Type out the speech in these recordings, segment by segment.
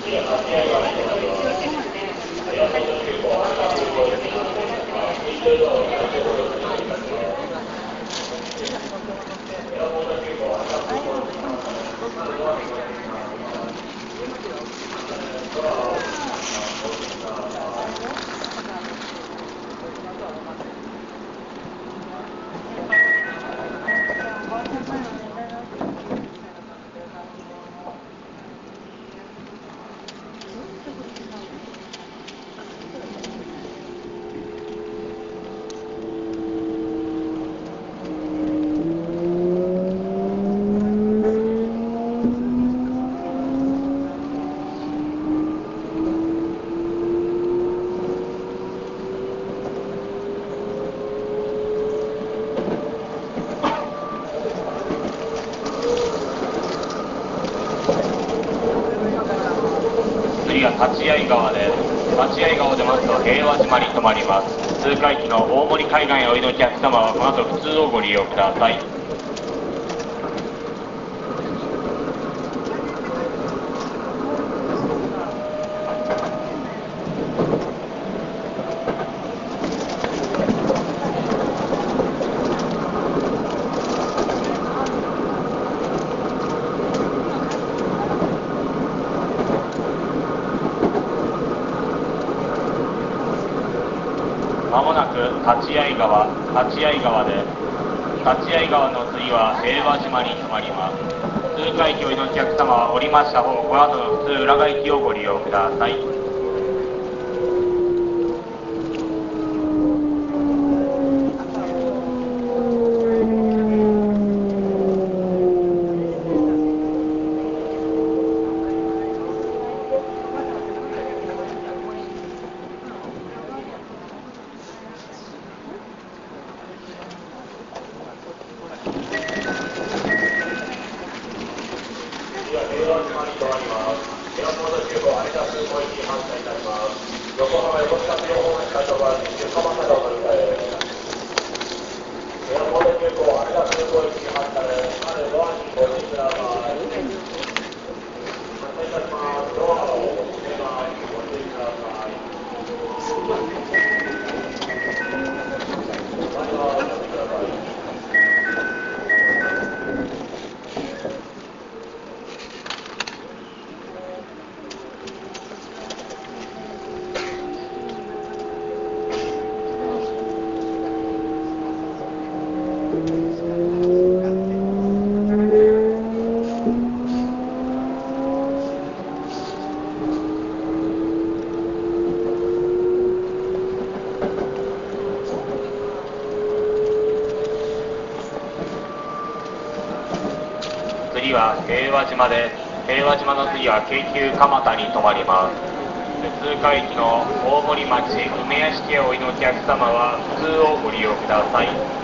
次は立合川です立合川を出ますと平和島に停まります。通過駅の大森海岸へおいでのお客様はこの後普通をご利用くださいまもなく立合川立合川で立合川の次は平和島に停まります。通過駅をおいでのお客様は降りました方この後の普通裏側駅をご利用ください。は平和島で平和島の次は京急蒲田に停まります。通過駅の大森町梅屋敷へおいでのお客様は普通をご利用ください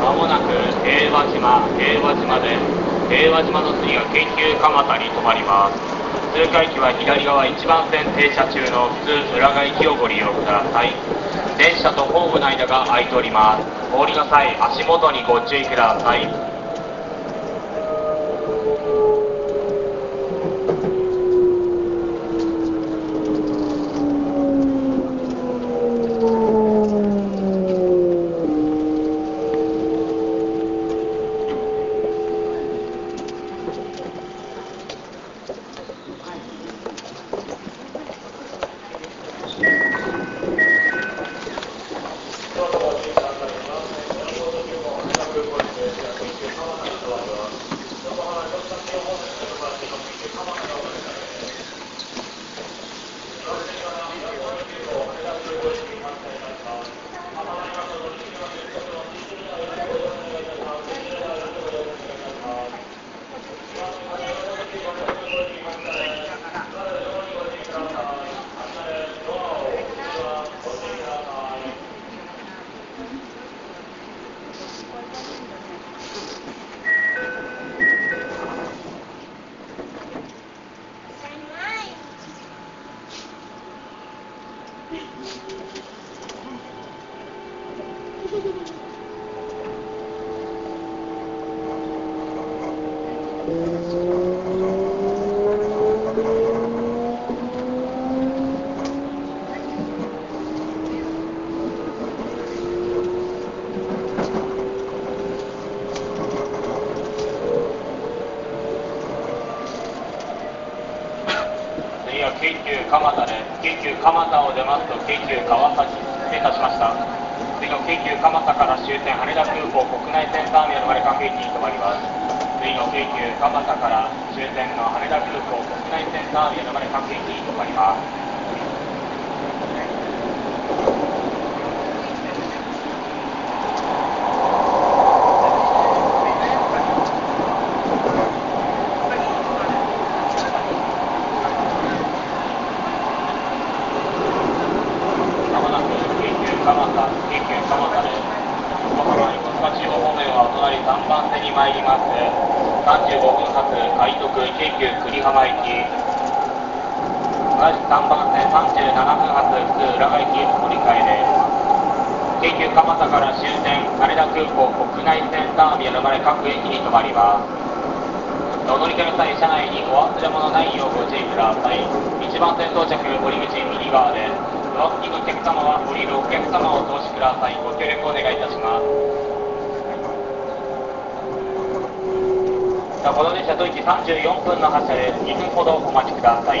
まもなく平和島平和島で平和島の次は京急蒲田に停まります通過駅は左側1番線停車中の普通裏側駅をご利用ください。電車とホームの間が空いております。お降りの際足元にご注意ください。京急蒲田で京急蒲田を出ますと京急川崎失礼いたしました。次の京急蒲田から終点羽田空港国内線ターミナルまで各駅に停まります。次の京急蒲田から終点の羽田空港国内線ターミナルまで各駅に停まりますまもなく京急蒲田、京急蒲田です。横浜横須賀中央方面はお隣3番線に参ります。35分発快特京急久里浜行き。同じ3番線37分発普通浦賀行き乗り換えです。京急蒲田から終点羽田空港国内線ターミナルまで各駅に停まります。お乗り換えの際、車内にお忘れ物ないようご注意ください。1番線到着、降り口右側です。ドア付近のお客様は降りるお客様をお通しください。ご協力お願いいたします。さあこの電車、ドイツ34分の発車です。2分ほどお待ちください。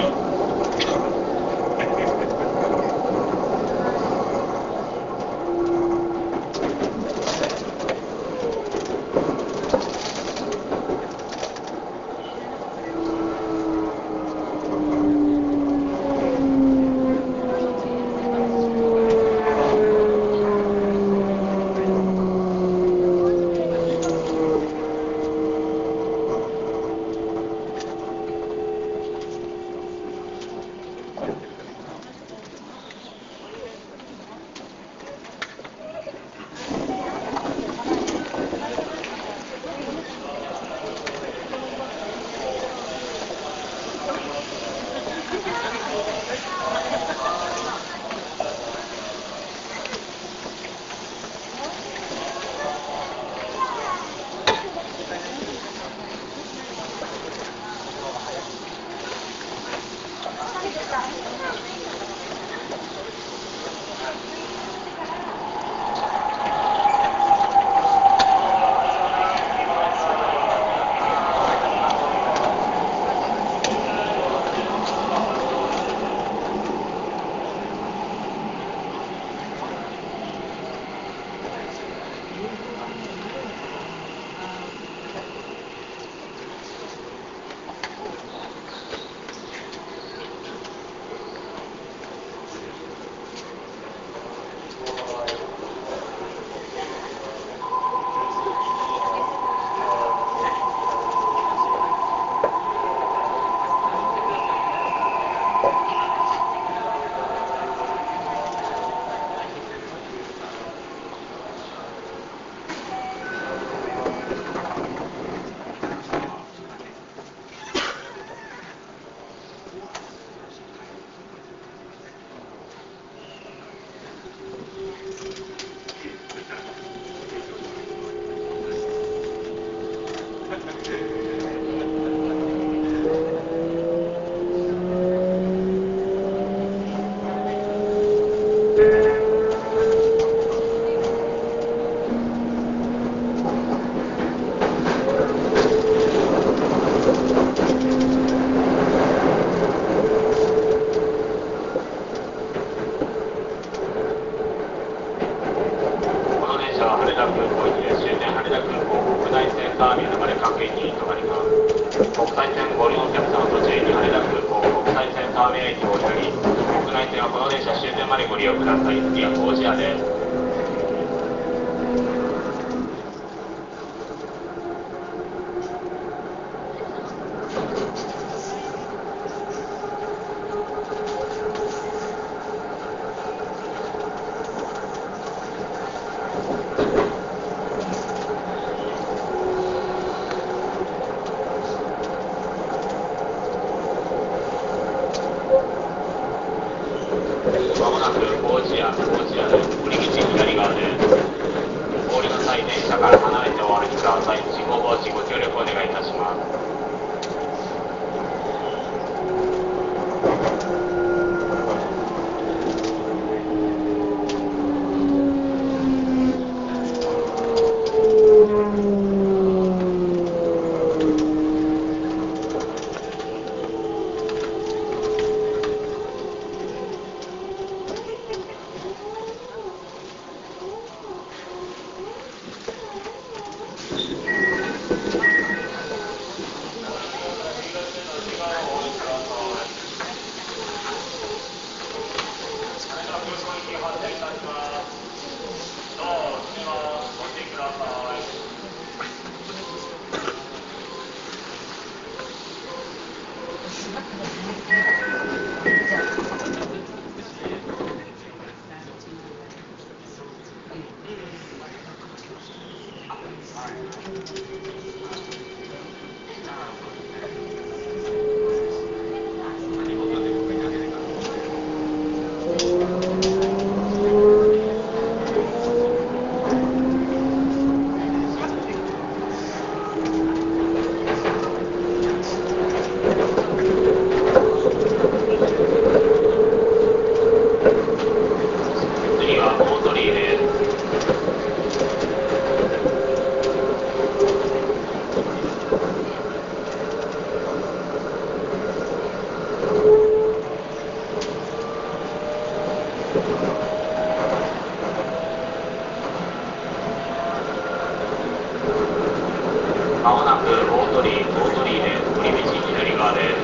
ください。次は当時屋です。まもなく高知屋、高知屋です。降り口左側で。お降りの際、電車から離れてお歩きください。事故防止ご協力お願いいたします。まもなく大鳥居、大鳥居で、折り道左側です。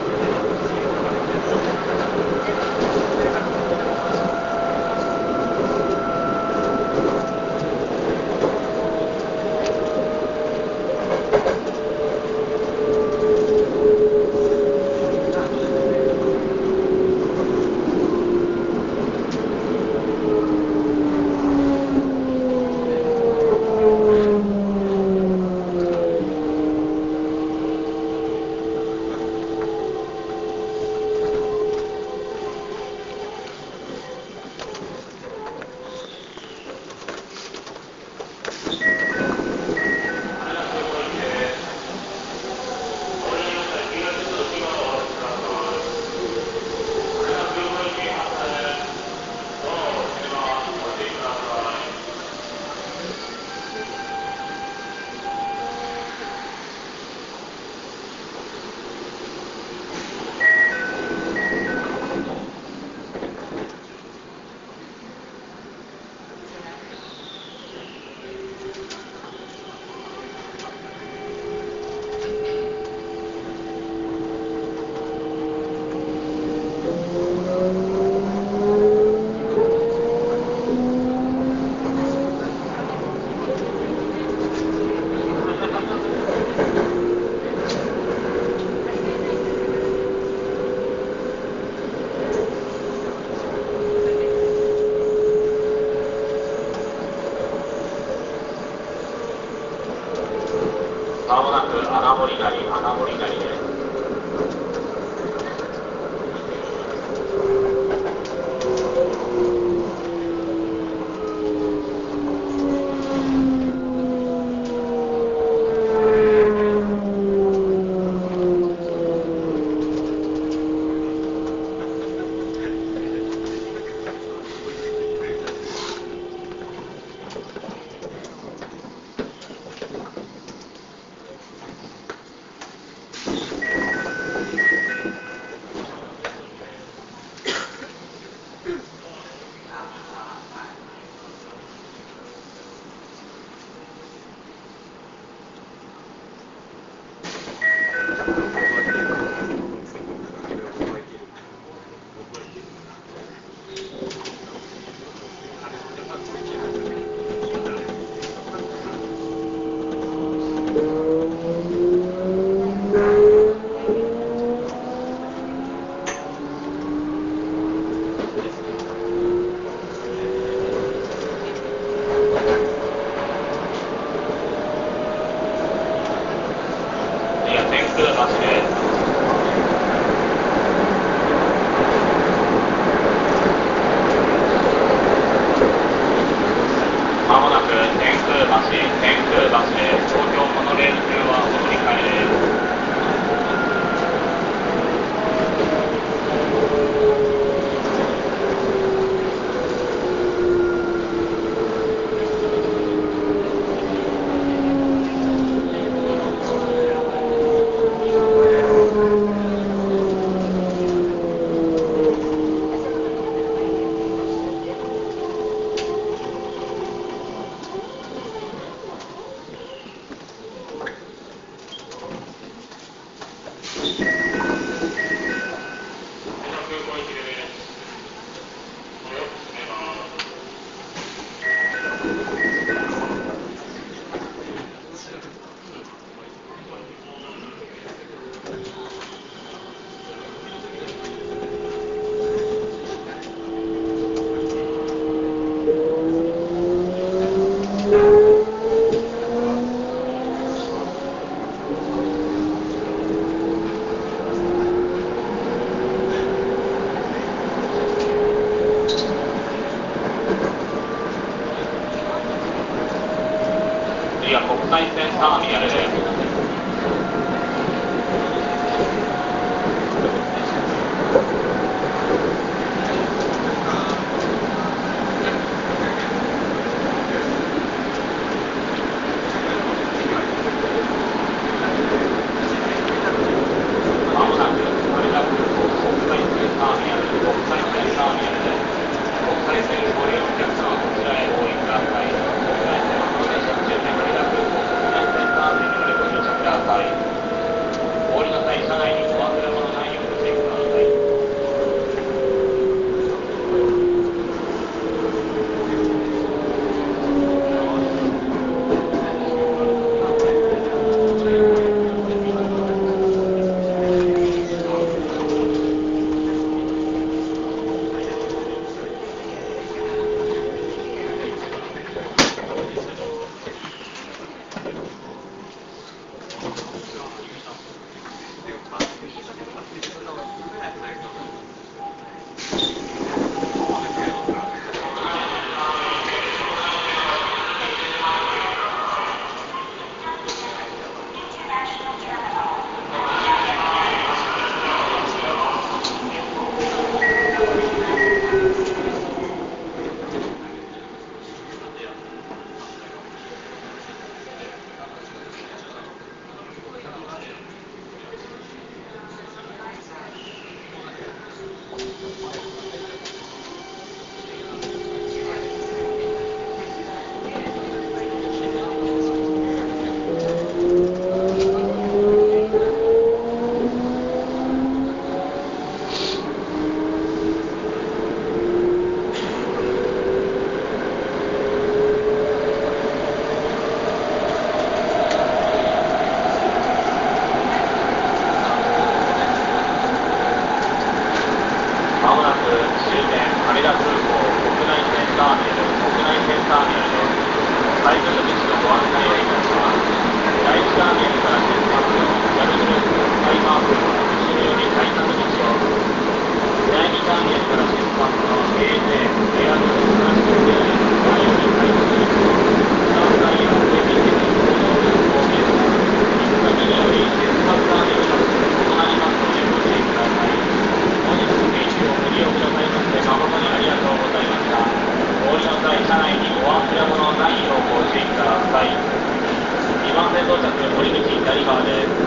ہے